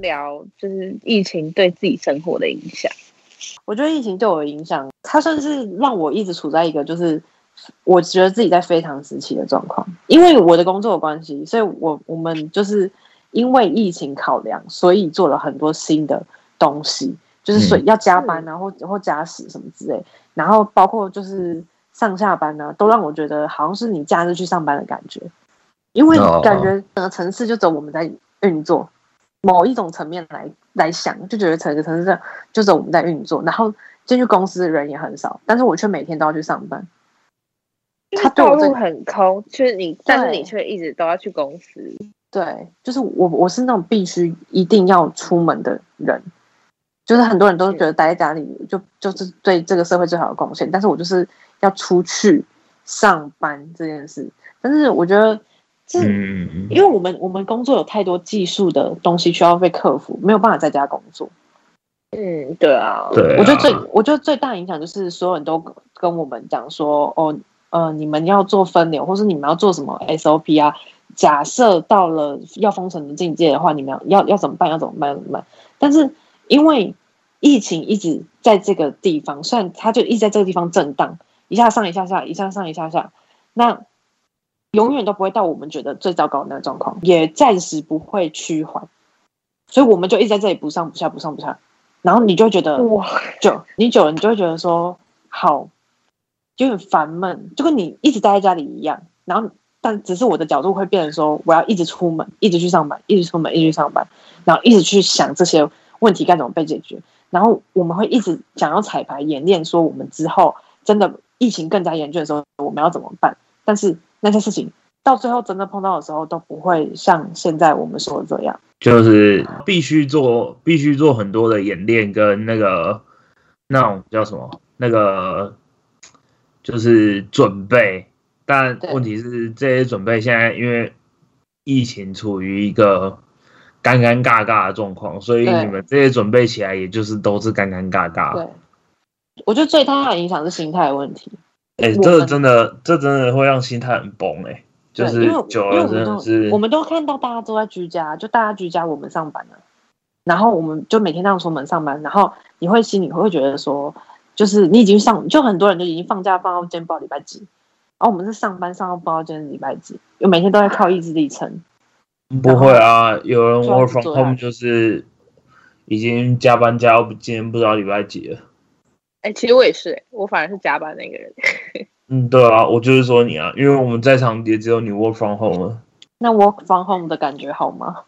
聊，就是疫情对自己生活的影响。我觉得疫情对我的影响，它算是让我一直处在一个就是我觉得自己在非常时期的状况。因为我的工作有关系，所以我我们就是因为疫情考量，所以做了很多新的东西，就是所以要加班啊，或或加时什么之类。然后包括就是上下班呢，都让我觉得好像是你假日去上班的感觉，因为感觉整个城市就只有我们在运作。某一种层面来来想，就觉得整个城市就是我们在运作，然后进去公司的人也很少，但是我却每天都要去上班。他道路很空，就是你，但是你却一直都要去公司。对，就是我，我是那种必须一定要出门的人。就是很多人都觉得待在家里就就是对这个社会最好的贡献，但是我就是要出去上班这件事。但是我觉得。嗯，因为我们我们工作有太多技术的东西需要被克服，没有办法在家工作。嗯，对啊，对，我觉得最我觉得最大影响就是所有人都跟我们讲说，哦，呃，你们要做分流，或是你们要做什么 SOP 啊？假设到了要封城的境界的话，你们要要要怎么办？要怎么办？怎么办？但是因为疫情一直在这个地方，虽然它就一直在这个地方震荡，一下上一下下，一下上一下下，那。永远都不会到我们觉得最糟糕的那个状况，也暂时不会趋缓，所以我们就一直在这里不上不下不上不下，然后你就觉得哇，久你久了，你就会觉得说好，就很烦闷，就跟你一直待在家里一样。然后，但只是我的角度会变成说，我要一直出门，一直去上班，一直出门，一直去上班，然后一直去想这些问题该怎么被解决。然后我们会一直想要彩排演练，说我们之后真的疫情更加严峻的时候，我们要怎么办？但是。那些事情到最后真的碰到的时候，都不会像现在我们说的这样，就是必须做，必须做很多的演练跟那个那种叫什么，那个就是准备。但问题是，这些准备现在因为疫情处于一个尴尴尬尬的状况，所以你们这些准备起来，也就是都是尴尴尬尬。对，我觉得最大的影响是心态问题。哎，这真的，这真的会让心态很崩哎，就是久了真的是，我们都看到大家都在居家，就大家居家，我们上班了，然后我们就每天这样出门上班，然后你会心里会觉得说，就是你已经上，就很多人都已经放假放到今天不知道礼拜几，然后我们是上班上到不知道今天礼拜几，又每天都在靠意志力撑。不会啊，有人 work from home 就是已经加班加到今天不知道礼拜几了。哎，其实我也是，我反而是加班那个人。嗯，对啊，我就是说你啊，因为我们在场也只有你 work from home 了。那 work from home 的感觉好吗？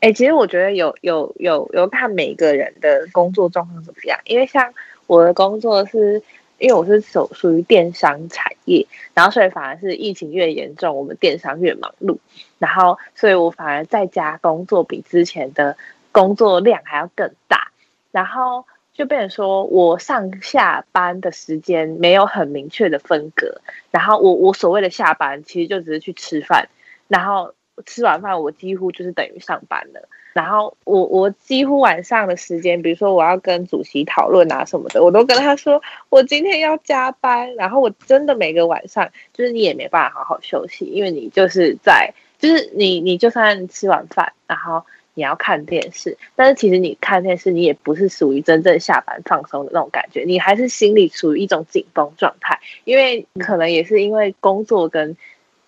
哎，其实我觉得有有有有看每个人的工作状况怎么样，因为像我的工作是，因为我是属属于电商产业，然后所以反而是疫情越严重，我们电商越忙碌，然后所以我反而在家工作比之前的工作量还要更大，然后。就变成说，我上下班的时间没有很明确的分隔，然后我我所谓的下班，其实就只是去吃饭，然后吃完饭我几乎就是等于上班了，然后我我几乎晚上的时间，比如说我要跟主席讨论啊什么的，我都跟他说我今天要加班，然后我真的每个晚上就是你也没办法好好休息，因为你就是在就是你你就算吃完饭，然后。你要看电视，但是其实你看电视，你也不是属于真正下班放松的那种感觉，你还是心里处于一种紧绷状态，因为可能也是因为工作跟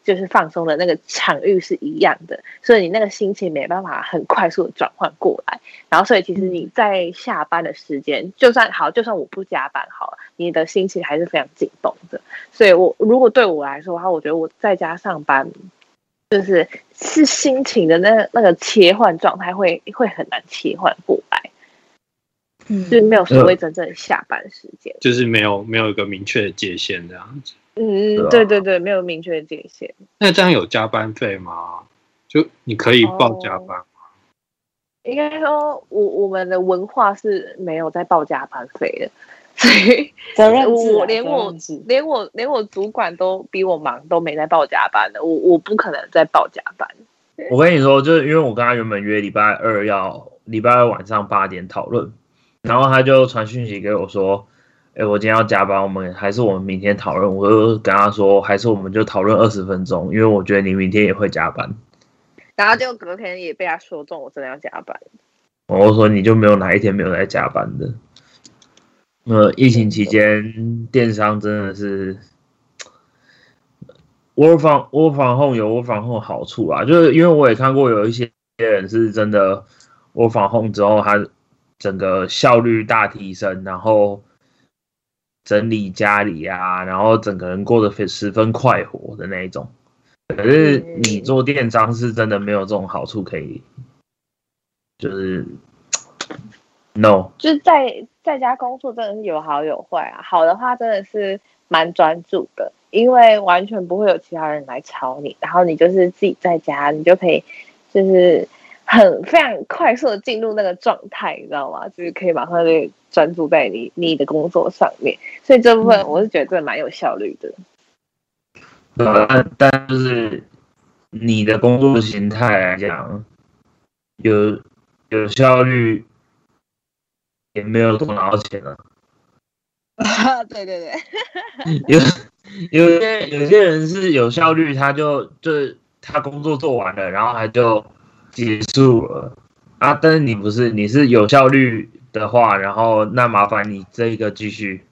就是放松的那个场域是一样的，所以你那个心情没办法很快速的转换过来，然后所以其实你在下班的时间，就算好，就算我不加班好了，你的心情还是非常紧绷的，所以我如果对我来说的话，我觉得我在家上班。就是是心情的那那个切换状态会会很难切换过来，嗯，就是没有所谓真正的下班时间，就是没有没有一个明确的界限这样子。嗯，对对对，没有明确的界限。那这样有加班费吗？就你可以报加班吗？应该说，我我们的文化是没有在报加班费的。所以，我连我连我连我主管都比我忙，都没在报加班的。我我不可能在报加班。我跟你说，就是因为我跟他原本约礼拜二要礼拜二晚上八点讨论，然后他就传讯息给我说：“哎，我今天要加班，我们还是我们明天讨论。”我就跟他说：“还是我们就讨论二十分钟，因为我觉得你明天也会加班。”然后就隔天也被他说中，我真的要加班。我说你就没有哪一天没有在加班的？呃，疫情期间电商真的是，work from work from home 有 work from home 好处啊，就是因为我也看过有一些人是真的 work from home 之后，他整个效率大提升，然后整理家里啊，然后整个人过得非十分快活的那一种。可是你做电商是真的没有这种好处可以，就是 no，就是在在家工作真的是有好有坏啊。好的话真的是蛮专注的，因为完全不会有其他人来吵你，然后你就是自己在家，你就可以就是很非常快速的进入那个状态，你知道吗？就是可以马上就专注在你你的工作上面，所以这部分我是觉得真的蛮有效率的。但但就是你的工作形态来讲，有有效率，也没有多拿到钱啊。对对对，有有些有些人是有效率，他就就是他工作做完了，然后他就结束了啊。但是你不是，你是有效率的话，然后那麻烦你这个继续。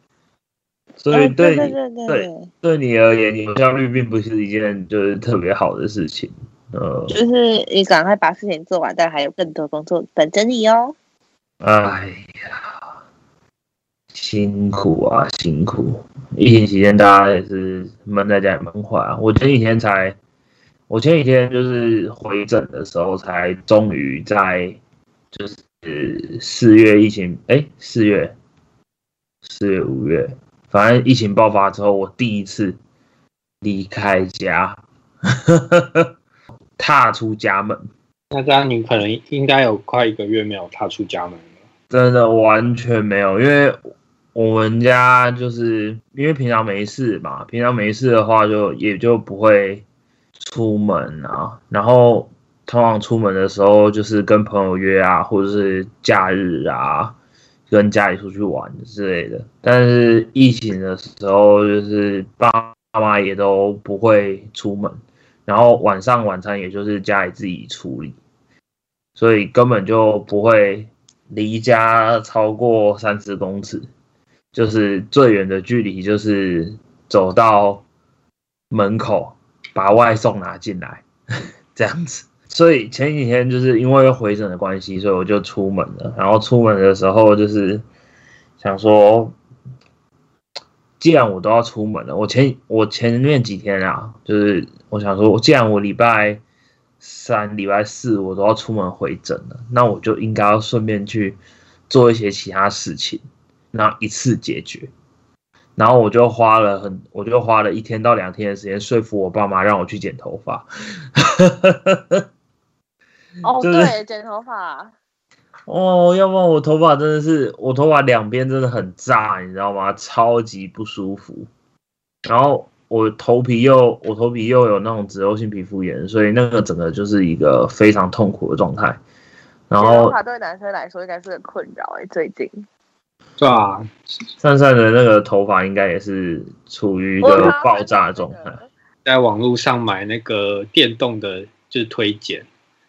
所以对对对对对你而言，有效率并不是一件就是特别好的事情。呃，就是你赶快把事情做完，但还有更多工作等着你哦。哎呀，辛苦啊，辛苦！疫情期间大家也是闷在家里闷坏啊。我前几天才，我前几天就是回诊的时候，才终于在就是四月疫情，哎，四月，四月五月。反正疫情爆发之后，我第一次离开家，踏出家门。那这样你可能应该有快一个月没有踏出家门了。真的完全没有，因为我们家就是因为平常没事嘛，平常没事的话就也就不会出门啊。然后通常出门的时候就是跟朋友约啊，或者是假日啊。跟家里出去玩之类的，但是疫情的时候，就是爸妈也都不会出门，然后晚上晚餐也就是家里自己处理，所以根本就不会离家超过三十公尺，就是最远的距离就是走到门口把外送拿进来 这样子。所以前几天就是因为回诊的关系，所以我就出门了。然后出门的时候就是想说，既然我都要出门了，我前我前面几天啊，就是我想说，既然我礼拜三、礼拜四我都要出门回诊了，那我就应该要顺便去做一些其他事情，然后一次解决。然后我就花了很，我就花了一天到两天的时间说服我爸妈让我去剪头发。哦，对，剪头发。哦，要不然我头发真的是，我头发两边真的很炸，你知道吗？超级不舒服。然后我头皮又，我头皮又有那种脂漏性皮肤炎，所以那个整个就是一个非常痛苦的状态。然后，头发对男生来说应该是个困扰哎，最近。对啊，善善的那个头发应该也是处于一个爆炸状态。在网络上买那个电动的，就是推剪。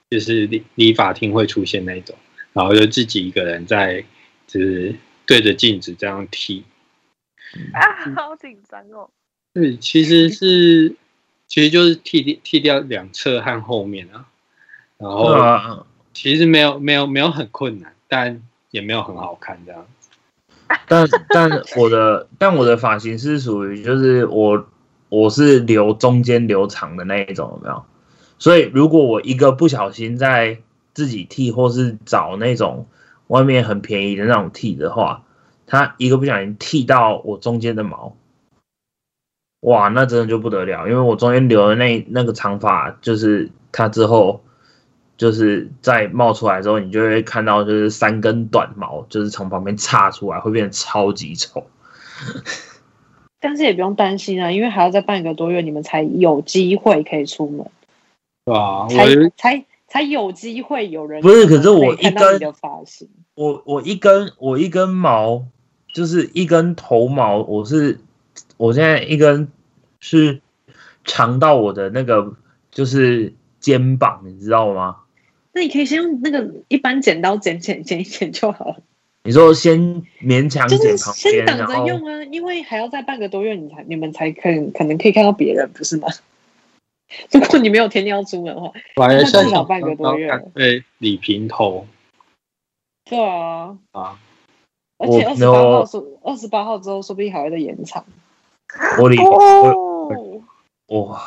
就是理理发厅会出现那种，然后就自己一个人在，就是对着镜子这样剃，啊，好紧张哦。对，其实是，其实就是剃剃掉两侧和后面啊，然后其实没有没有没有很困难，但也没有很好看这样子。但但我的但我的发型是属于就是我我是留中间留长的那一种，有没有？所以，如果我一个不小心在自己剃，或是找那种外面很便宜的那种剃的话，他一个不小心剃到我中间的毛，哇，那真的就不得了，因为我中间留的那那个长发，就是它之后就是再冒出来之后，你就会看到就是三根短毛，就是从旁边插出来，会变得超级丑。但是也不用担心啊，因为还要再半个多月，你们才有机会可以出门。对啊，才才才有机会有人不是，可是我一根的发型，我我一根我一根毛就是一根头毛，我是我现在一根是长到我的那个就是肩膀，你知道吗？那你可以先用那个一般剪刀剪剪剪一剪就好了。你说先勉强剪旁边，先挡然后着用啊，因为还要再半个多月，你才你们才可能可能可以看到别人，不是吗？如果你没有天天要出门的话，我还那在想至少半个多月要干脆理平头对啊，啊，而且我二十八号说二十八号之后，说不定还会再延长。我理哦，哇，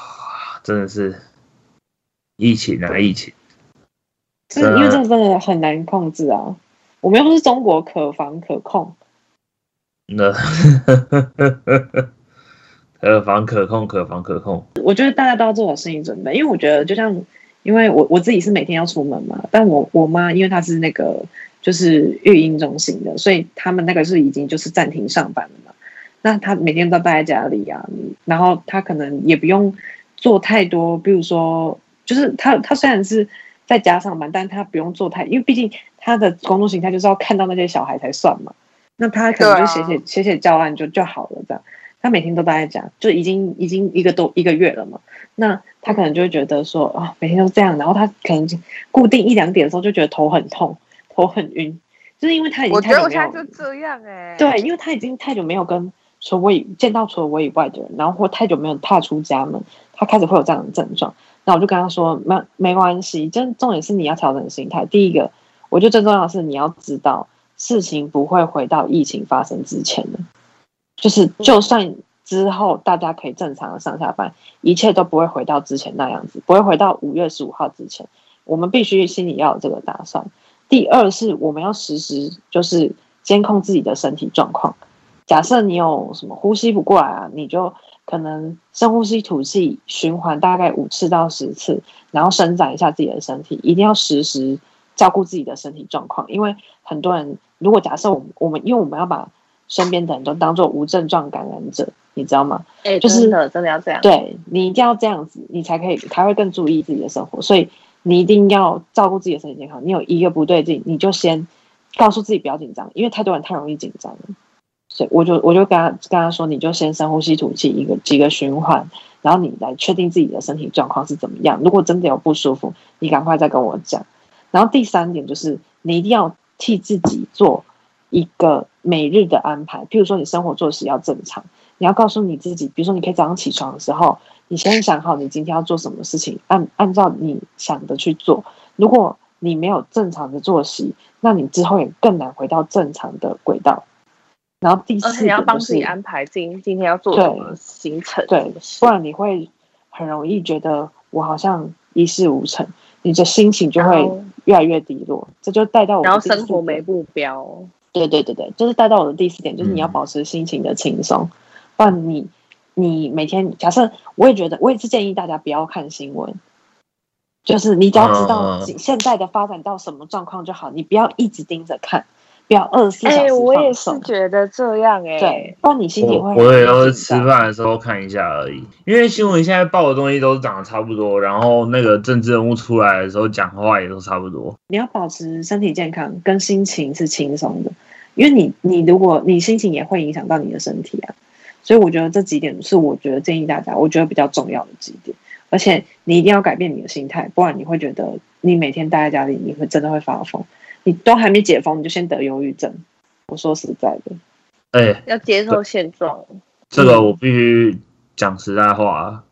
真的是疫情啊，疫情。这因为这个真的很难控制啊。我们又不是中国，可防可控。那 可防可控，可防可控。我觉得大家都要做好心理准备，因为我觉得就像，因为我我自己是每天要出门嘛，但我我妈因为她是那个就是育婴中心的，所以他们那个是已经就是暂停上班了嘛。那她每天都待在家里啊，然后她可能也不用做太多，比如说，就是她她虽然是在家上班，但她不用做太，因为毕竟她的工作形态就是要看到那些小孩才算嘛。那她可能就写写写写教案就就好了这样。他每天都待在家，就已经已经一个多一个月了嘛。那他可能就会觉得说啊、每天都这样，然后他可能就固定一两点的时候就觉得头很痛，头很晕，就是因为他已经我觉得我太久没有现在就这样哎、对，因为他已经太久没有跟除我以见到除了我以外的人，然后或太久没有踏出家门，他开始会有这样的症状。那我就跟他说，没没关系，真重点是你要调整心态。第一个，我觉得最重要的是你要知道，事情不会回到疫情发生之前的，就是就算之后大家可以正常的上下班，一切都不会回到之前那样子，不会回到五月十五号之前。我们必须心里要有这个打算。第二是我们要实时就是监控自己的身体状况。假设你有什么呼吸不过来啊，你就可能深呼吸吐气循环大概五次到十次，然后伸展一下自己的身体，一定要实时照顾自己的身体状况。因为很多人如果假设我们我们因为我们要把身边的人都当做无症状感染者，你知道吗？哎、就是真的真的要这样。对你一定要这样子，你才可以才会更注意自己的生活。所以你一定要照顾自己的身体健康。你有一个不对劲，你就先告诉自己不要紧张，因为太多人太容易紧张了。所以我就我就跟他跟他说，你就先深呼吸吐气一个几个循环，然后你来确定自己的身体状况是怎么样。如果真的有不舒服，你赶快再跟我讲。然后第三点就是，你一定要替自己做一个每日的安排，譬如说你生活作息要正常，你要告诉你自己，比如说你可以早上起床的时候，你先想好你今天要做什么事情，按按照你想的去做。如果你没有正常的作息，那你之后也更难回到正常的轨道。然后第而四且你要帮自己安排今今天要做什么行程，对不然你会很容易觉得我好像一事无成，你的心情就会越来越低落。这就带到我然后生活没目标。对对对对，就是带到我的第四点，就是你要嗯。保持心情的轻松，不然你你每天假设，我也觉得我也是建议大家不要看新闻，就是你只要知道现在的发展到什么状况就好，你不要一直盯着看，不要二十四小哎、时我也是，觉得这样哎、对，不然你心情会我我也很都是吃饭的时候看一下而已，因为新闻现在报的东西都是长得差不多，然后那个政治人物出来的时候讲话也都差不多。你要保持身体健康跟心情是轻松的，因为你你如果你心情也会影响到你的身体啊，所以我觉得这几点是我觉得建议大家，我觉得比较重要的几点，而且你一定要改变你的心态，不然你会觉得你每天待在家里，你会真的会发疯，你都还没解封你就先得忧郁症，我说实在的，哎、要接受现状。这个我必须讲实在话啊，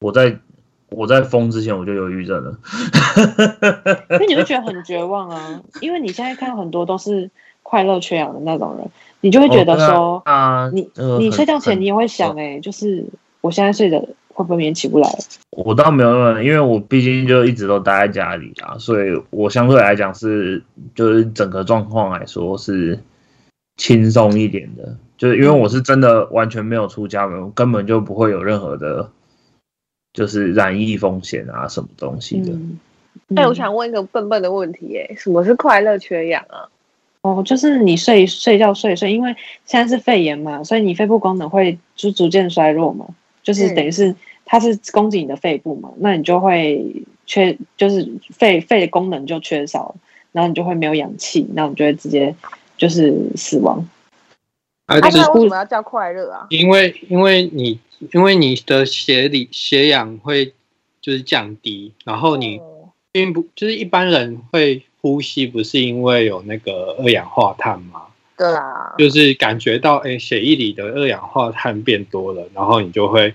我在我在疯之前我就有抑郁症了。因为你会觉得很绝望啊，因为你现在看到很多都是快乐缺氧的那种人，你就会觉得说。啊，你你睡觉前你也会想哎、就是我现在睡着会不会也起不来？我倒没有那么，因为我毕竟就一直都待在家里啊，所以我相对来讲是就是整个状况来说是轻松一点的，就是因为我是真的完全没有出家门，根本就不会有任何的，就是染疫风险啊什么东西的。嗯，哎、我嗯想问一个笨笨的问题、哎，什么是快乐缺氧啊？哦，就是你睡睡觉睡一睡，因为现在是肺炎嘛，所以你肺部功能会就逐渐衰弱嘛，就是嗯等于是它是攻击你的肺部嘛，那你就会缺，就是肺肺的功能就缺少，然后你就会没有氧气，然后你就会直接就是死亡。啊，就，是那为什么要叫快乐啊？因为因为你因为你的血里血氧会就是降低，然后你并不就是一般人会呼吸，不是因为有那个二氧化碳吗？对啊，就是感觉到哎，血液里的二氧化碳变多了，然后你就会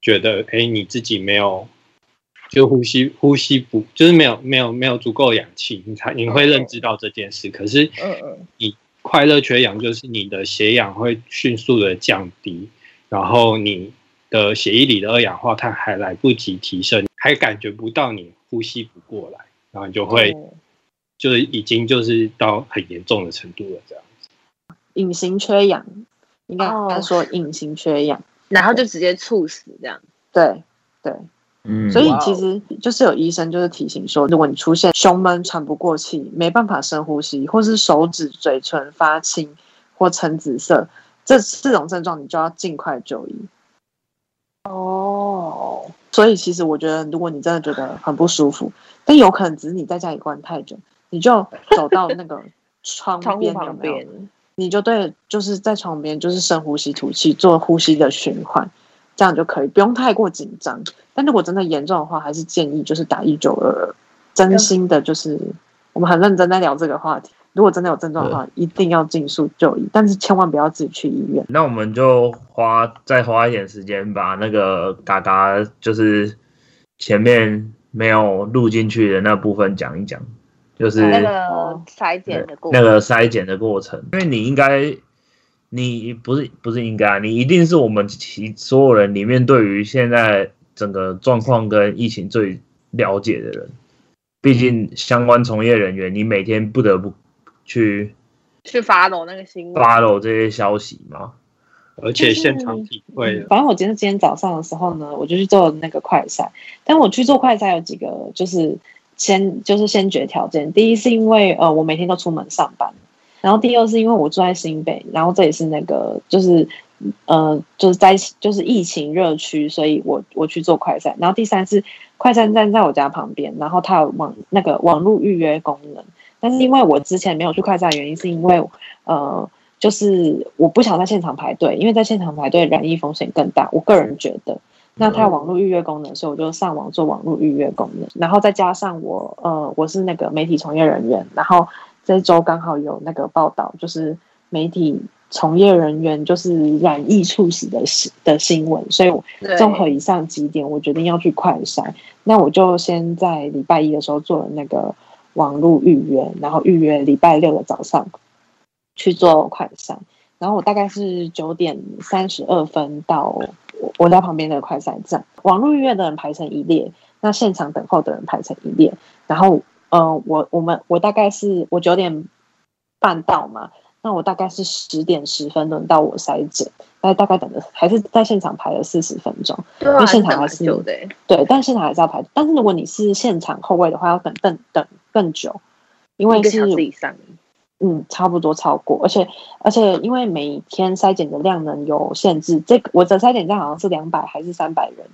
觉得哎，你自己没有就呼吸呼吸不就是没有没有没有足够氧气，你才你会认知到这件事。可是，嗯嗯，你快乐缺氧就是你的血氧会迅速的降低，然后你的血液里的二氧化碳还来不及提升，还感觉不到你呼吸不过来，然后你就会就是已经就是到很严重的程度了，这样子。隐形缺氧，应该说隐形缺氧，然后就直接猝死这样。对对，嗯，所以其实就是有医生就是提醒说，如果你出现胸闷、喘不过气、没办法深呼吸，或是手指、嘴唇发青或呈紫色，这四种症状，你就要尽快就医。哦，所以其实我觉得，如果你真的觉得很不舒服，但有可能只是你在家里关太久，你就走到那个 窗边旁边。你就对，就是在床边，就是深呼吸、吐气，做呼吸的循环，这样就可以，不用太过紧张。但如果真的严重的话，还是建议就是打一九二二。真心的，就是我们很认真在聊这个话题。如果真的有症状的话，一定要尽速就医，但是千万不要自己去医院。那我们就花再花一点时间，把那个嘎嘎就是前面没有录进去的那部分讲一讲。就是那个筛检的过那个筛检的过程，因为你应该，你不是不是应该，你一定是我们其所有人里面对于现在整个状况跟疫情最了解的人。毕竟相关从业人员，你每天不得不去去 follow 那个新闻，follow 这些消息嘛。而且现场体会，反正我今天今天早上的时候呢，我就去做那个快筛。但我去做快筛有几个就是。先就是先决条件，第一是因为呃我每天都出门上班，然后第二是因为我住在新北，然后这也是那个就是呃就是在就是疫情热区，所以我我去做快餐，然后第三是快餐站在我家旁边，然后它有网那个网络预约功能，但是因为我之前没有去快餐，原因是因为呃就是我不想在现场排队，因为在现场排队染疫风险更大，我个人觉得。那它有网络预约功能，所以我就上网做网络预约功能，然后再加上我呃我是那个媒体从业人员，然后这周刚好有那个报道，就是媒体从业人员就是染疫猝死的新的新闻，所以我综合以上几点，我决定要去快筛。那我就先在礼拜一的时候做了那个网络预约，然后预约礼拜六的早上去做快筛，然后我大概是九点三十二分到。我家旁边的快筛站，网络预约的人排成一列，那现场等候的人排成一列。然后，呃，我我们我大概是我九点半到嘛，那我大概是十点十分轮到我筛检，那大概等了还是在现场排了四十分钟，因为现场还是对，但现场还是要排。但是如果你是现场后位的话，要等等等更久，因为是以上。嗯，差不多超过，而且而且因为每天筛检的量能有限制，这个我的筛检站好像是两百还是三百人，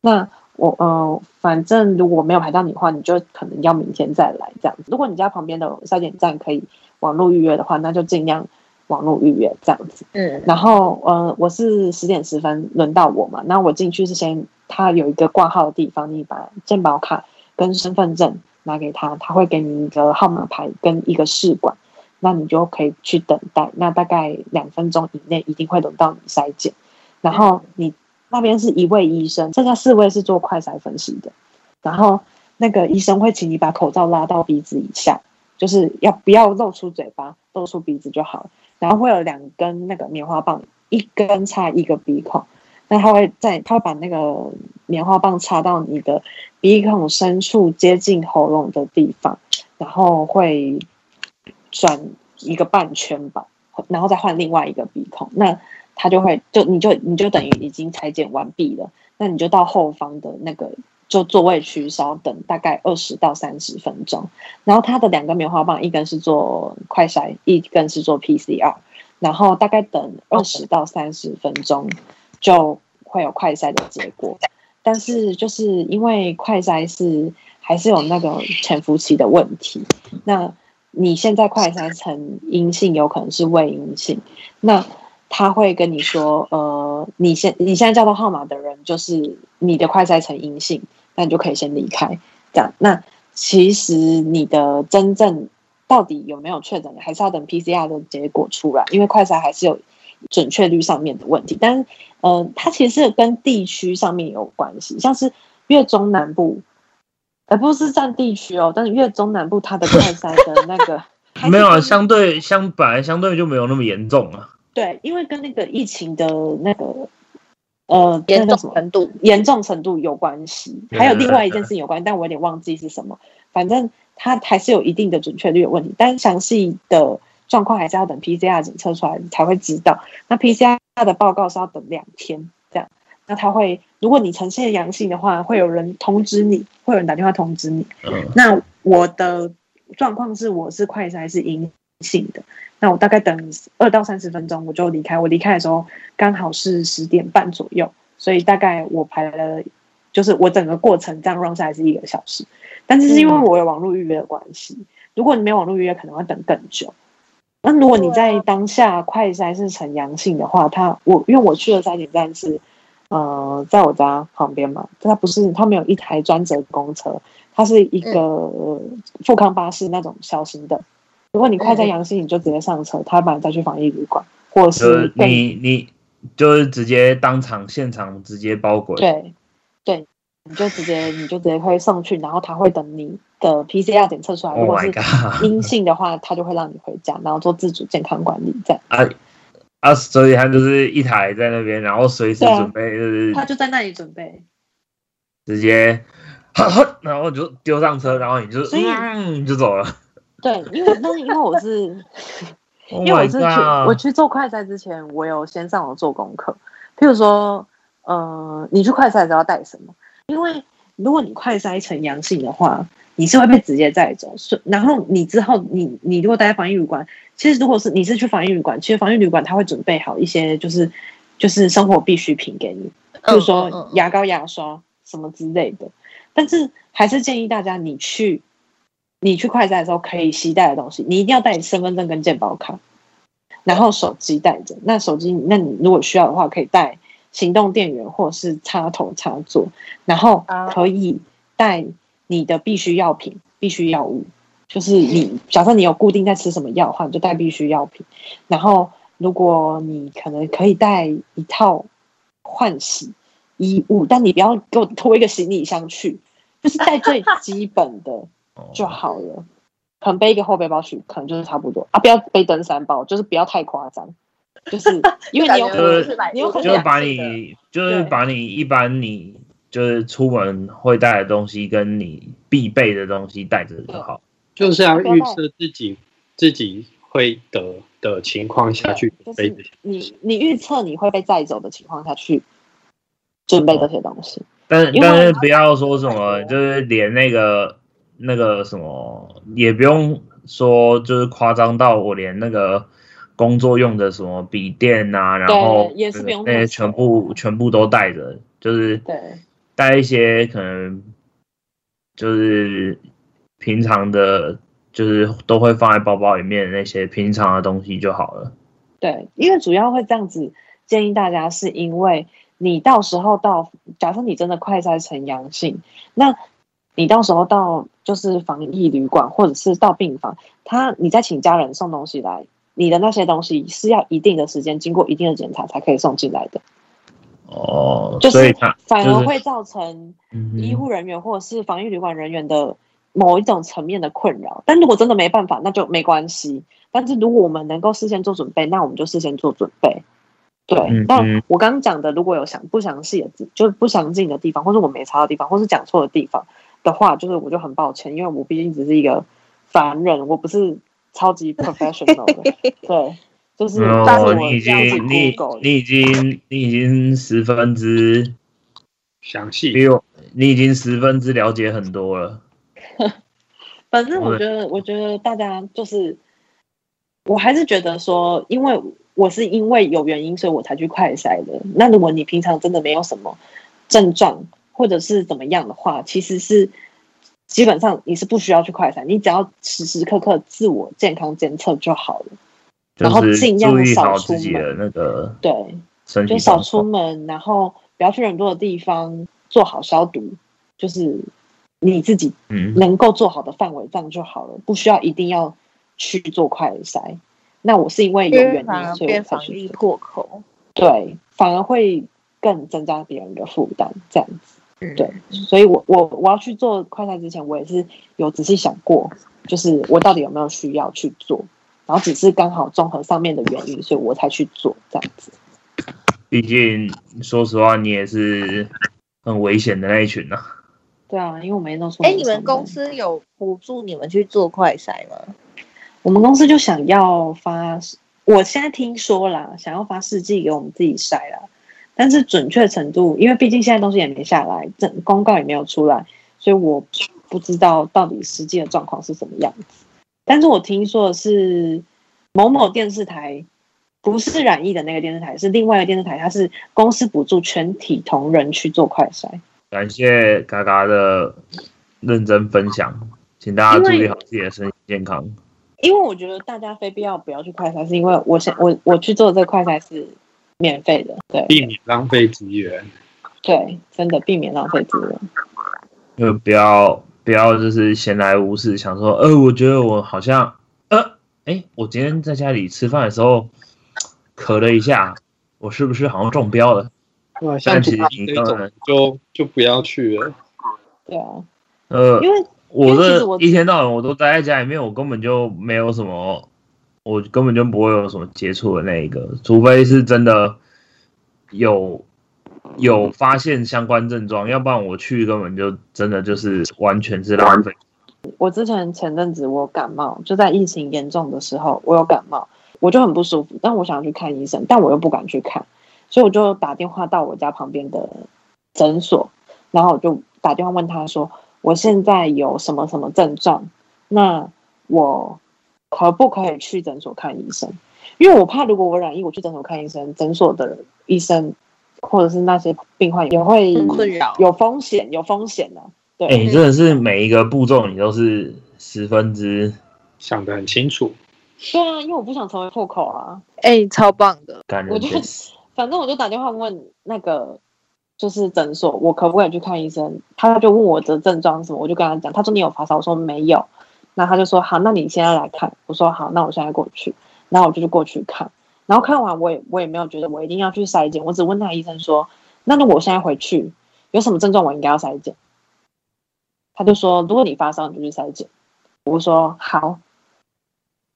那我呃，反正如果没有排到你的话，你就可能要明天再来这样子。如果你家旁边的筛检站可以网络预约的话，那就尽量网络预约这样子。嗯，然后呃，我是十点十分轮到我嘛，那我进去是先他有一个挂号的地方，你把健保卡跟身份证拿给他，他会给你一个号码牌跟一个试管。那你就可以去等待，那大概两分钟以内一定会轮到你筛检，然后你那边是一位医生，剩下四位是做快筛分析的，然后那个医生会请你把口罩拉到鼻子以下，就是要不要露出嘴巴，露出鼻子就好，然后会有两根那个棉花棒，一根插一个鼻孔，那他会在他会把那个棉花棒插到你的鼻孔深处接近喉咙的地方，然后会。转一个半圈吧，然后再换另外一个鼻孔，那他就会就你就你就等于已经裁剪完毕了，那你就到后方的那个就座位区稍等大概二十到三十分钟，然后他的两根棉花棒，一根是做快筛，一根是做 PCR，然后大概等二十到三十分钟就会有快筛的结果，但是就是因为快筛是还是有那个潜伏期的问题，那。你现在快筛呈阴性，有可能是未阴性，那他会跟你说，呃，你现你现在叫到号码的人，就是你的快筛呈阴性，那你就可以先离开。这样，那其实你的真正到底有没有确诊，还是要等 PCR 的结果出来，因为快筛还是有准确率上面的问题。但是，嗯，它其实跟地区上面有关系，像是越中南部，而不是占地区哦，但是越中南部它的快筛的那个 没有啊，相对相本来相对就没有那么严重啊。对，因为跟那个疫情的那个。呃，严重程度严重程度有关系，还有另外一件事情有关，但我有点忘记是什么。反正它还是有一定的准确率有问题，但详细的状况还是要等 PCR 检测出来才会知道。那 PCR 的报告是要等两天。那他会，如果你呈现阳性的话，会有人通知你，会有人打电话通知你。那我的状况是，我是快筛是阴性的。那我大概等二到三十分钟，我就离开。我离开的时候刚好是十点半左右，所以大概我排了，就是我整个过程这样 run 下来是一个小时。但是是因为我有网络预约的关系，如果你没网络预约，可能会等更久。那如果你在当下快筛是呈阳性的话，他我因为我去的三点站是呃在我家旁边嘛，它不是它没有一台专责公车，它是一个富康巴士那种小型的。如果你快在阳性，你就直接上车，他把你带去防疫旅馆，或者是你你就是直接当场现场直接包裹。对对，你就直接你就直接会送去，然后他会等你的 PCR 检测出来，如果是阴性的话，他就会让你回家，然后做自主健康管理这样。啊啊，所以他就是一台在那边，然后随时准备，就是他就在那里准备，直接，然后就丢上车，然后你就嗯就走了。对，因为那是因为我是，因为我是去我去做快赛之前，我有先上网做功课。譬如说，呃，你去快赛时要带什么？因为如果你快筛呈阳性的话，你是会被直接带走。然后你之后，你你如果待在防疫旅馆，其实如果是你是去防疫旅馆，其实防疫旅馆他会准备好一些就是就是生活必需品给你，比如说牙膏、牙刷什么之类的。但是还是建议大家你去。你去快餐的时候可以携带的东西，你一定要带身份证跟健保卡，然后手机带着。那手机，那你如果需要的话，可以带行动电源或者是插头插座，然后可以带你的必需药品、必需药物。就是你假设你有固定在吃什么药的话，你就带必需药品。然后如果你可能可以带一套换洗衣物，但你不要给我拖一个行李箱去，就是带最基本的。就好了，可能背一个后背包去，可能就是差不多啊。不要背登山包，就是不要太夸张，就是因为你有可能，你有可能就是把你就是把你一般你就是出门会带的东西跟你必备的东西带着就好，就是要预测自己自己会得的情况下去背。你你预测你会被载走的情况下去准备这些东西，但但是不要说什么，就是连那个。那个什么也不用说，就是夸张到我连那个工作用的什么笔电啊，然后也是不用那些全部全部都带着，就是对带一些可能就是平常的，就是都会放在包包里面那些平常的东西就好了。对，因为主要会这样子建议大家，是因为你到时候到，假设你真的快筛成阳性，那。你到时候到就是防疫旅馆，或者是到病房，他你再请家人送东西来，你的那些东西是要一定的时间经过一定的检查才可以送进来的。哦，就是反而会造成医护人员或者是防疫旅馆人员的某一种层面的困扰。但如果真的没办法，那就没关系。但是如果我们能够事先做准备，那我们就事先做准备。对，但我刚刚讲的如果有详不详细的，就是不详尽的地方，或是我没查到地方，或是讲错的地方。的话，就是我就很抱歉，因为我毕竟只是一个凡人，我不是超级 professional 的。对，就是但是你已经你你已经你已经十分之详细，比我你已经十分之了解很多了。反正我觉得，我觉得大家就是，我还是觉得说，因为我是因为有原因，所以我才去快筛的。那如果你平常真的没有什么症状，或者是怎么样的话，其实是基本上你是不需要去快筛，你只要时时刻刻自我健康监测就好了。然后尽量少出门，那个对，就少出门，然后不要去人多的地方，做好消毒就是你自己能够做好的范围，这样就好了，不需要一定要去做快筛。那我是因为有原因，所以才去破口。对，反而会更增加别人的负担，这样子。对，所以我我我要去做快筛之前，我也是有仔细想过，就是我到底有没有需要去做，然后只是刚好综合上面的原因，所以我才去做这样子。毕竟，说实话，你也是很危险的那一群呐。对啊，因为我没弄出。哎，你们公司有补助你们去做快筛吗？我们公司就想要发，我现在听说啦，想要发试剂给我们自己筛啦。但是准确程度，因为毕竟现在东西也没下来，这公告也没有出来，所以我不知道到底实际的状况是什么样子。但是我听说的是某某电视台，不是染疫的那个电视台，是另外一个电视台，它是公司补助全体同仁去做快筛。感谢嘎嘎的认真分享，请大家注意好自己的身体健康。因为我觉得大家非必要不要去快餐，是因为我想我我去做这个快餐是。免费的，对，避免浪费资源，对，真的避免浪费资源，就不要不要就是闲来无事想说，呃，我觉得我好像，呃，哎，我今天在家里吃饭的时候咳了一下，我是不是好像中标了？哇，像其实那种就就不要去了，对啊，呃，因为我这一天到晚我都待在家里面，我根本就没有什么。我根本就不会有什么接触的那一个，除非是真的有有发现相关症状，要不然我去根本就真的就是完全是浪费。我之前前阵子我感冒，就在疫情严重的时候，我有感冒，我就很不舒服，但我想去看医生，但我又不敢去看，所以我就打电话到我家旁边的诊所，然后我就打电话问他说，我现在有什么什么症状，那我。可不可以去诊所看医生？因为我怕，如果我染疫，我去诊所看医生，诊所的医生或者是那些病患也会 困扰，有风险，有风险的。对，哎，真的是每一个步骤你都是十分之想得很清楚。对啊，因为我不想成为破口啊。哎，超棒的，我就反正我就打电话问那个就是诊所，我可不可以去看医生？他就问我的症状什么，我就跟他讲，他说你有发烧，我说没有。那他就说好，那你现在来看。我说好，那我现在过去。然后我就去过去看。然后看完，我也我也没有觉得我一定要去筛检。我只问那医生说，那如果我现在回去有什么症状，我应该要筛检。他就说，如果你发烧，你就去筛检。我说好，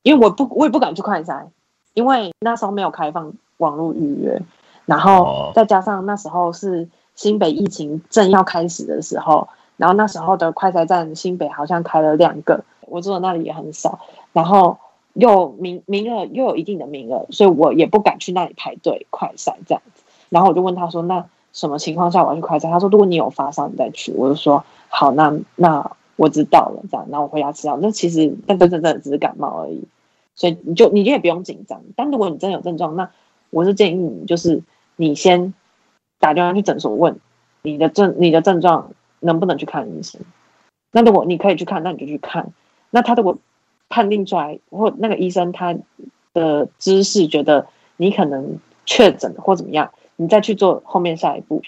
因为我不我也不敢去快筛，因为那时候没有开放网络预约，然后再加上那时候是新北疫情正要开始的时候。然后那时候的快筛站新北好像开了两个，我住的那里也很少，然后又名名额又有一定的名额，所以我也不敢去那里排队快筛这样子。然后我就问他说：“那什么情况下我要去快筛？”他说：“如果你有发烧，你再去。”我就说：“好，那那我知道了。”这样，然后我回家吃药。那其实但真真的只是感冒而已，所以你就你也不用紧张。但如果你真的有症状，那我是建议你就是你先打电话去诊所问你的症你的症状。能不能去看医生？那如果你可以去看，那你就去看。那他如果判定出来，或那个医生他的知识觉得你可能确诊或怎么样，你再去做后面下一步。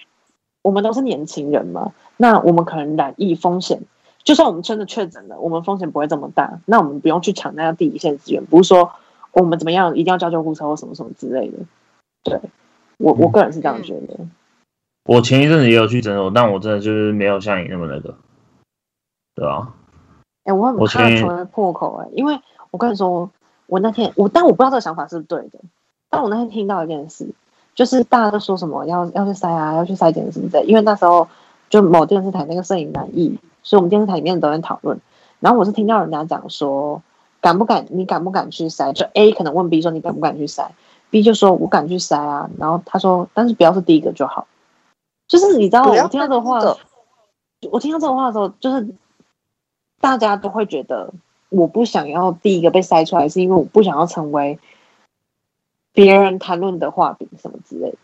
我们都是年轻人嘛，那我们可能染疫风险，就算我们真的确诊了，我们风险不会这么大。那我们不用去抢那样第一线资源，不是说我们怎么样一定要叫救护车或什么什么之类的。对我我个人是这样觉得。我前一阵子也有去诊所，但我真的就是没有像你那么那个，对吧？哎，我很怕成为破口哎，因为我跟你说，我那天我，但我不知道这个想法是不是对的。但我那天听到一件事，就是大家都说什么要要去筛啊，要去筛检什么的。因为那时候就某电视台那个摄影难艺，所以我们电视台里面都在讨论。然后我是听到人家讲说，敢不敢？你敢不敢去塞？就 A 可能问 B 说你敢不敢去塞？B 就说我敢去塞啊。然后他说，但是不要是第一个就好。就是你知道，我听到这个话，我听到这个话的时候，就是大家都会觉得我不想要第一个被塞出来，是因为我不想要成为别人谈论的画饼什么之类的。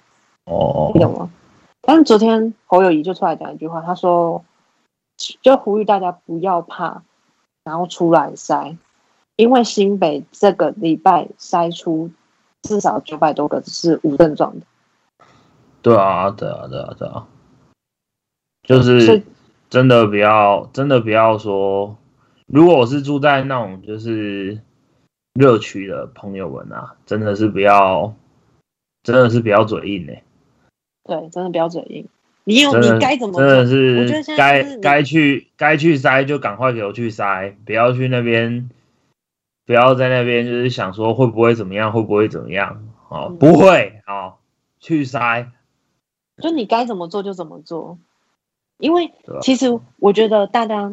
哦，你懂吗？但是昨天侯友谊就出来讲一句话，他说，就呼吁大家不要怕，然后出来筛，因为新北这个礼拜筛出至少九百多个是无症状的。对啊，对啊，对啊，对啊，就是真的不要，真的不要说，如果我是住在那种就是热区的朋友们啊，真的是不要，真的是不要嘴硬哎。对，真的不要嘴硬。你有你该怎么？真的是该该去该去塞就赶快给我去塞，不要去那边，不要在那边就是想说会不会怎么样，会不会怎么样？哦，不会，哦去塞。就你该怎么做就怎么做，因为其实我觉得大家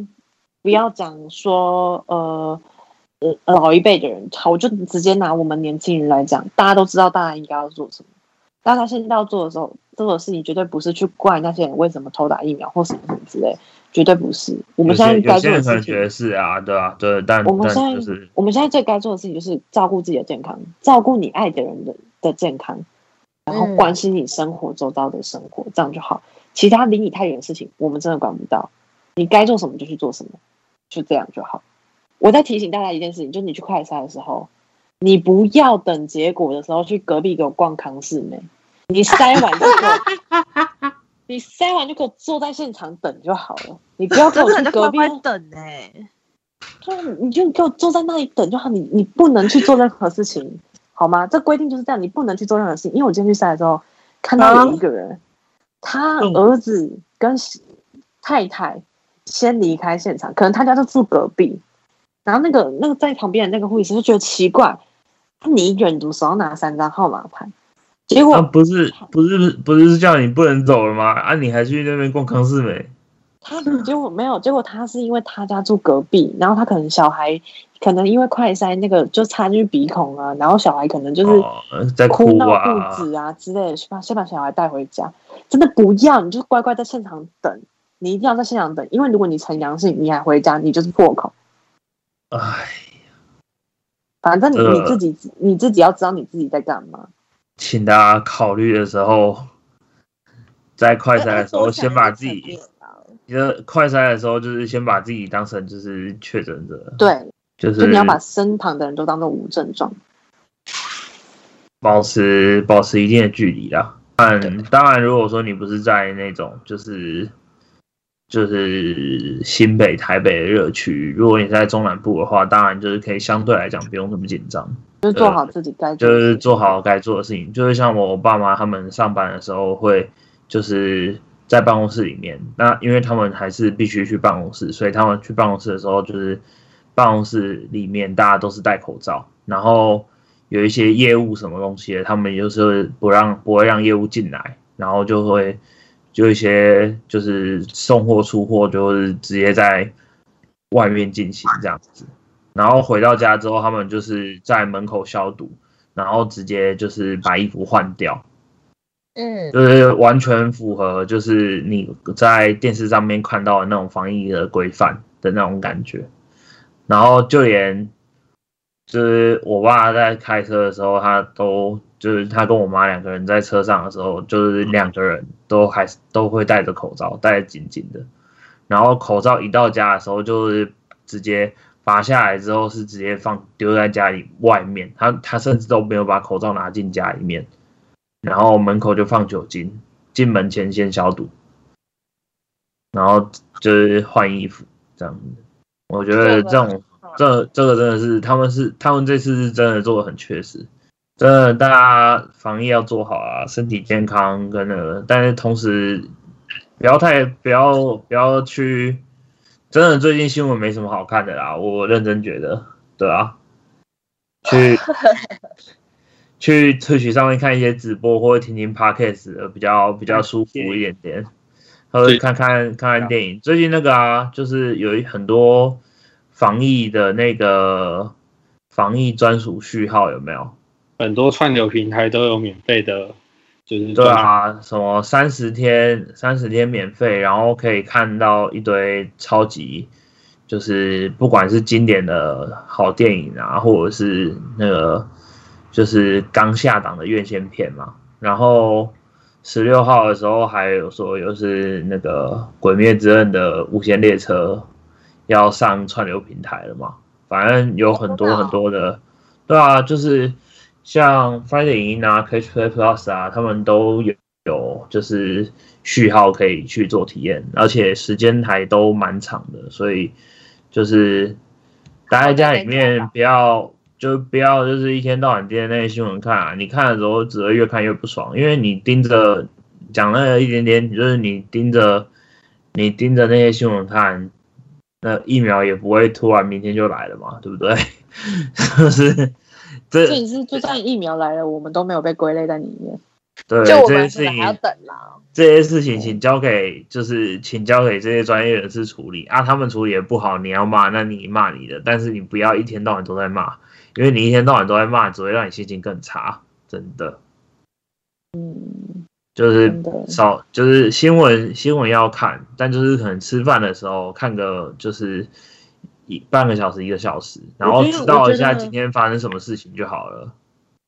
不要讲说呃呃老一辈的人，好，我就直接拿我们年轻人来讲，大家都知道大家应该要做什么。当他现在要做的时候，这个事情绝对不是去怪那些人为什么偷打疫苗或什么什么之类，绝对不是。我们现在该做的事情是啊，对啊，对，但我们现在我们现在最该做的事情就是照顾自己的健康，照顾你爱的人的的健康，然后关心你生活周遭的生活，这样就好。其他离你太远的事情，我们真的管不到。你该做什么就去做什么，就这样就好。我在提醒大家一件事情，就是你去快筛的时候。你不要等结果的时候去隔壁给我逛康世美，你塞完就够，你塞完就给我坐在现场等就好了。你不要 跟我去隔壁等哎，对，你就给我坐在那里等就好。你你不能去做任何事情，好吗？这规定就是这样，你不能去做任何事情。因为我今天去塞的时候，看到有一个人，他儿子跟太太先离开现场，可能他家就住隔壁，然后那个那个在旁边的那个护士就觉得奇怪。你一个人读，手上拿三张号码牌，结果不是不是不是叫你不能走了吗？啊，你还去那边逛康世美？他结果没有，结果他是因为他家住隔壁，然后他可能小孩可能因为快塞那个就插进鼻孔啊，然后小孩可能就是在哭闹肚子啊之类的，先把先把小孩带回家。真的不要，你就乖乖在现场等，你一定要在现场等，因为如果你呈阳性，你还回家，你就是破口。哎呀。反正你自己你自己要知道你自己在干嘛。请大家考虑的时候，在快筛的时候，先把自己，你的快筛的时候，就是先把自己当成就是确诊者。对，就是你要把身旁的人都当做无症状，保持保持一定的距离啦。嗯，当然，如果说你不是在那种就是。就是新北、台北的热区。如果你在中南部的话，当然就是可以相对来讲不用那么紧张，就是做好自己该，就是做好该做的事情。就是像我爸妈他们上班的时候，会就是在办公室里面。那因为他们还是必须去办公室，所以他们去办公室的时候，就是办公室里面大家都是戴口罩。然后有一些业务什么东西的，他们就是不让不会让业务进来，然后就会。就一些就是送货出货，就是直接在外面进行这样子，然后回到家之后，他们就是在门口消毒，然后直接就是把衣服换掉，嗯，就是完全符合就是你在电视上面看到的那种防疫的规范的那种感觉，然后就连就是我爸在开车的时候，他都。就是他跟我妈两个人在车上的时候，就是两个人都还是都会戴着口罩，戴得紧紧的。然后口罩一到家的时候，就是直接拔下来之后是直接放丢在家里外面。他他甚至都没有把口罩拿进家里面，然后门口就放酒精，进门前先消毒，然后就是换衣服这样子。我觉得这种这这个真的是他们是他们这次是真的做的很确实。真的，大家防疫要做好啊，身体健康跟那个，但是同时不要太不要不要去，真的最近新闻没什么好看的啦，我认真觉得，对啊，去 去特许上面看一些直播或者听听 podcast 比较比较舒服一点点，或者看看看看电影。最近那个啊，就是有很多防疫的那个防疫专属序号有没有？很多串流平台都有免费的，就是对啊，什么三十天三十天免费，然后可以看到一堆超级，就是不管是经典的好电影啊，或者是那个就是刚下档的院线片嘛。然后十六号的时候还有说，又是那个《鬼灭之刃》的无限列车要上串流平台了嘛。反正有很多很多的，对啊，就是。像 Friday 影音啊，Catch Play Plus 啊，他们都有有就是序号可以去做体验，而且时间还都蛮长的，所以就是待在家里面不要就不要就是一天到晚盯着那些新闻看啊！你看的时候只会越看越不爽，因为你盯着讲了一点点，就是你盯着你盯着那些新闻看，那疫苗也不会突然明天就来了嘛，对不对？就是。这也是，就算疫苗来了，我们都没有被归类在里面。对，就我们现在还要等啦。这些事情，请交给就是请交给这些专业人士处理啊。他们处理也不好，你要骂，那你骂你的，但是你不要一天到晚都在骂，因为你一天到晚都在骂，只会让你心情更差。真的，嗯，就是少，就是新闻新闻要看，但就是可能吃饭的时候看个就是。半个小时一个小时，然后知道一下今天发生什么事情就好了。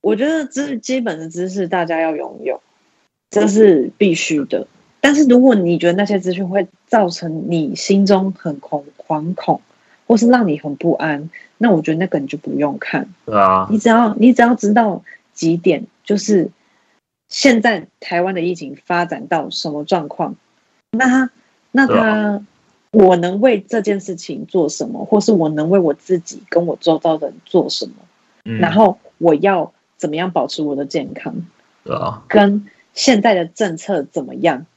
我觉得知基本的知识大家要拥有，这是必须的。但是如果你觉得那些资讯会造成你心中很恐惶恐，或是让你很不安，那我觉得那个你就不用看。对啊，你只要你只要知道几点，就是现在台湾的疫情发展到什么状况，那他那他。我能为这件事情做什么，或是我能为我自己跟我周遭的人做什么？嗯，然后我要怎么样保持我的健康？对啊，跟现在的政策怎么样？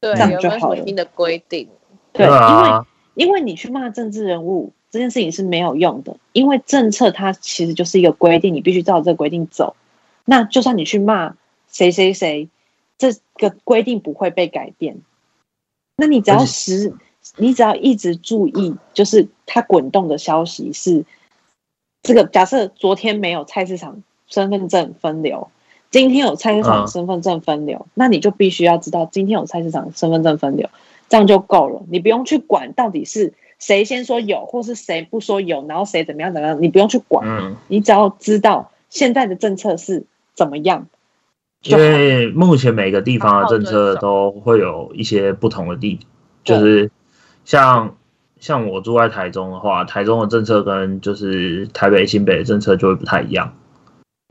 对，这样就好了。新的规定，对，因为因为你去骂政治人物这件事情是没有用的，因为政策它其实就是一个规定，你必须照这个规定走。那就算你去骂谁谁谁，这个规定不会被改变。那你只要实。你只要一直注意，就是它滚动的消息是这个。假设昨天没有菜市场身份证分流，今天有菜市场身份证分流，那你就必须要知道今天有菜市场身份证分流，这样就够了。你不用去管到底是谁先说有，或是谁不说有，然后谁怎么样怎么样，你不用去管。你只要知道现在的政策是怎么样。因为目前每个地方的政策都会有一些不同的地，就是。像像我住在台中的话，台中的政策跟就是台北新北的政策就会不太一样。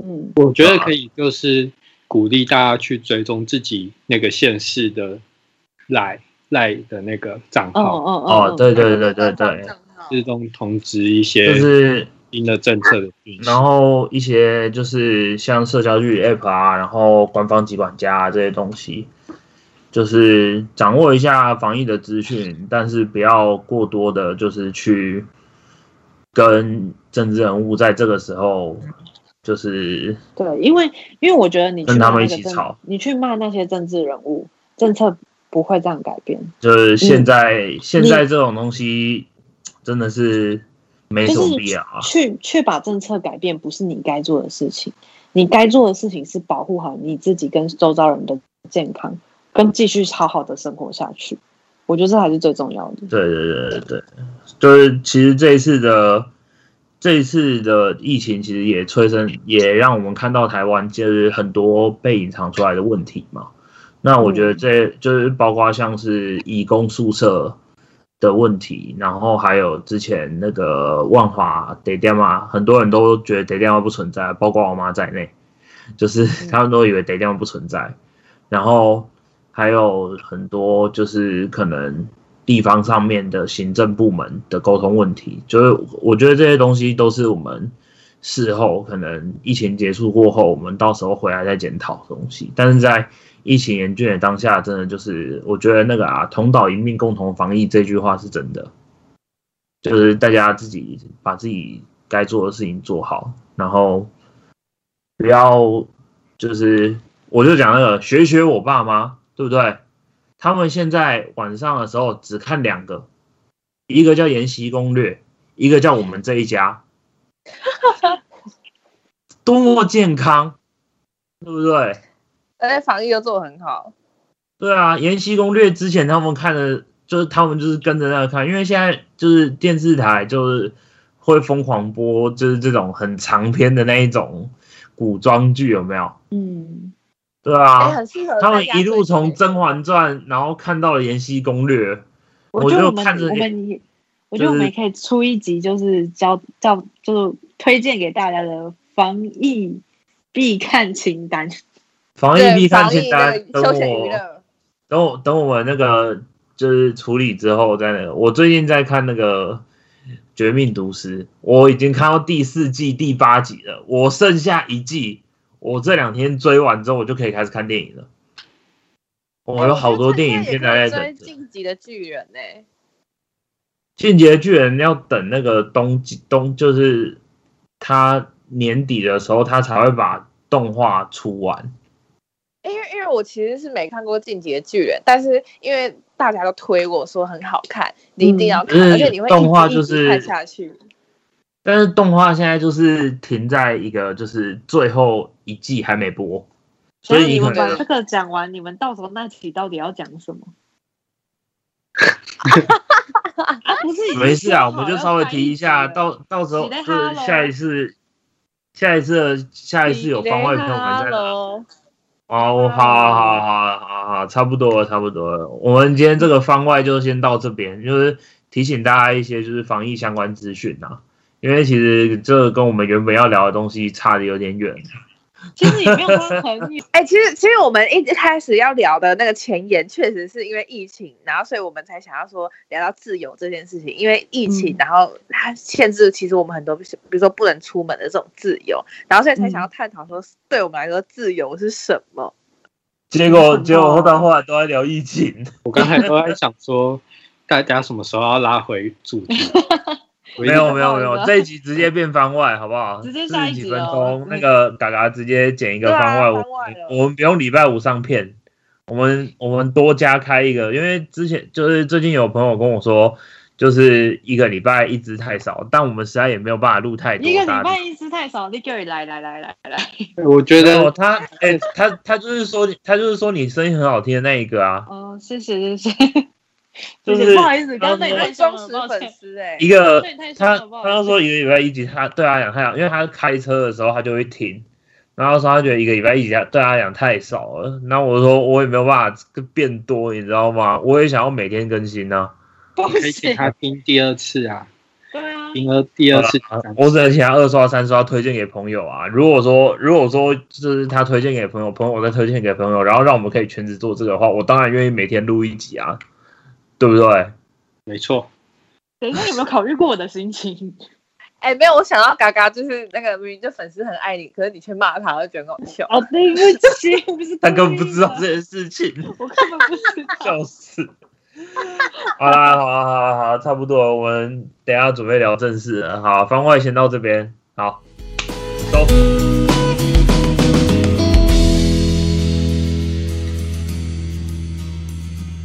嗯，我觉得可以就是鼓励大家去追踪自己那个县市的赖赖的那个账号。哦哦哦，对对对对对，自动通知一些就是新的政策的然后一些就是像社交距离 App 啊，然后官方集管家啊这些东西。就是掌握一下防疫的资讯，但是不要过多的，就是去跟政治人物在这个时候，就是对，因为因为我觉得你跟他们一起吵，你去骂那些政治人物，政策不会这样改变。就是现在现在这种东西真的是没什么必要啊。去去把政策改变，不是你该做的事情，你该做的事情是保护好你自己跟周遭人的健康。跟继续好好的生活下去，我觉得这还是最重要的。对对对对对，就是其实这一次的这一次的疫情，其实也催生，也让我们看到台湾就是很多被隐藏出来的问题嘛。那我觉得这就是包括像是义工宿舍的问题，然后还有之前那个万华得电话，很多人都觉得得电话不存在，包括我妈在内，就是他们都以为得电话不存在，然后。还有很多就是可能地方上面的行政部门的沟通问题，就是我觉得这些东西都是我们事后可能疫情结束过后，我们到时候回来再检讨东西。但是在疫情严峻的当下，真的就是我觉得那个啊，同岛一命共同防疫这句话是真的，就是大家自己把自己该做的事情做好，然后不要就是我就讲那个学学我爸妈。对不对？他们现在晚上的时候只看两个，一个叫《延禧攻略》，一个叫我们这一家，多么健康，对不对？而且防疫又做得很好。对啊，《延禧攻略》之前他们看的，就是他们就是跟着那个看，因为现在就是电视台就是会疯狂播，就是这种很长篇的那一种古装剧，有没有？嗯。对啊，他们一路从《甄嬛传》，然后看到了《延禧攻略》，我就看着我们，我觉得我们可以出一集，就是教教，就是推荐给大家的防疫必看清单。防疫必看清单，等我等我等我们那个就是处理之后再那个。我最近在看那个《绝命毒师》，我已经看到第四季第八集了，我剩下一季，我这两天追完之后，我就可以开始看电影了。我有好多电影现在在等。晋级的巨人呢？进击的巨人要等那个冬季冬，就是他年底的时候，他才会把动画出完。因为因为我其实是没看过进击的巨人，但是因为大家都推我说很好看，你一定要看，而且你会动画就是看下去。但是动画现在就是停在一个就是最后一季还没播。所以你们把这个讲完，你们到时候那期到底要讲什么？不 是没事啊，我们就稍微提一下，到到时候就是下一次，下一次下一次有番外篇我们再拿。哦，好好好好好好，差不多了，差不多了。我们今天这个番外就先到这边，就是提醒大家一些就是防疫相关资讯啊，因为其实这跟我们原本要聊的东西差的有点远。其实也没有说很远。哎，其实其实我们一开始要聊的那个前言，确实是因为疫情，然后所以我们才想要说聊到自由这件事情。因为疫情，然后它限制其实我们很多，比如说不能出门的这种自由，然后所以才想要探讨说，对我们来说自由是什么。结果结果后到后来都在聊疫情，我刚才都在想说，大家什么时候要拉回主题？没有没有没有，这一集直接变番外，好不好？直接下几分钟，那个嘎嘎直接剪一个番外，我我们不用礼拜五上片，我们我们多加开一个，因为之前就是最近有朋友跟我说，就是一个礼拜一支太少，但我们实在也没有办法录太多。一个礼拜一支太少，你给来来来来来，我觉得他哎他他就是说他就是说你声音很好听的那一个啊。哦，谢谢谢谢。就是不好意思，刚才太忠实粉丝哎，一个他他刚说一个礼拜一集，他对他讲太讲，因为他开车的时候他就会停，然后说他觉得一个礼拜一集对他讲太少了，那我说我也没有办法变多，你知道吗？我也想要每天更新呢，可以请他听第二次啊，对啊，听了第二次，我只能请他二刷三刷推荐给朋友啊。如果说如果说就是他推荐给朋友，朋友再推荐给朋友，然后让我们可以全职做这个的话，我当然愿意每天录一集啊。对不对？没错。等一下，有没有考虑过我的心情？哎，没有，我想到嘎嘎就是那个明明就粉丝很爱你，可是你却骂他，我觉得搞笑。哦，对不起，不是他根本不知道这件事情，我根本不知道。笑死！好啦，好，好，好，差不多，我们等下准备聊正事了。好，番外先到这边，好，走。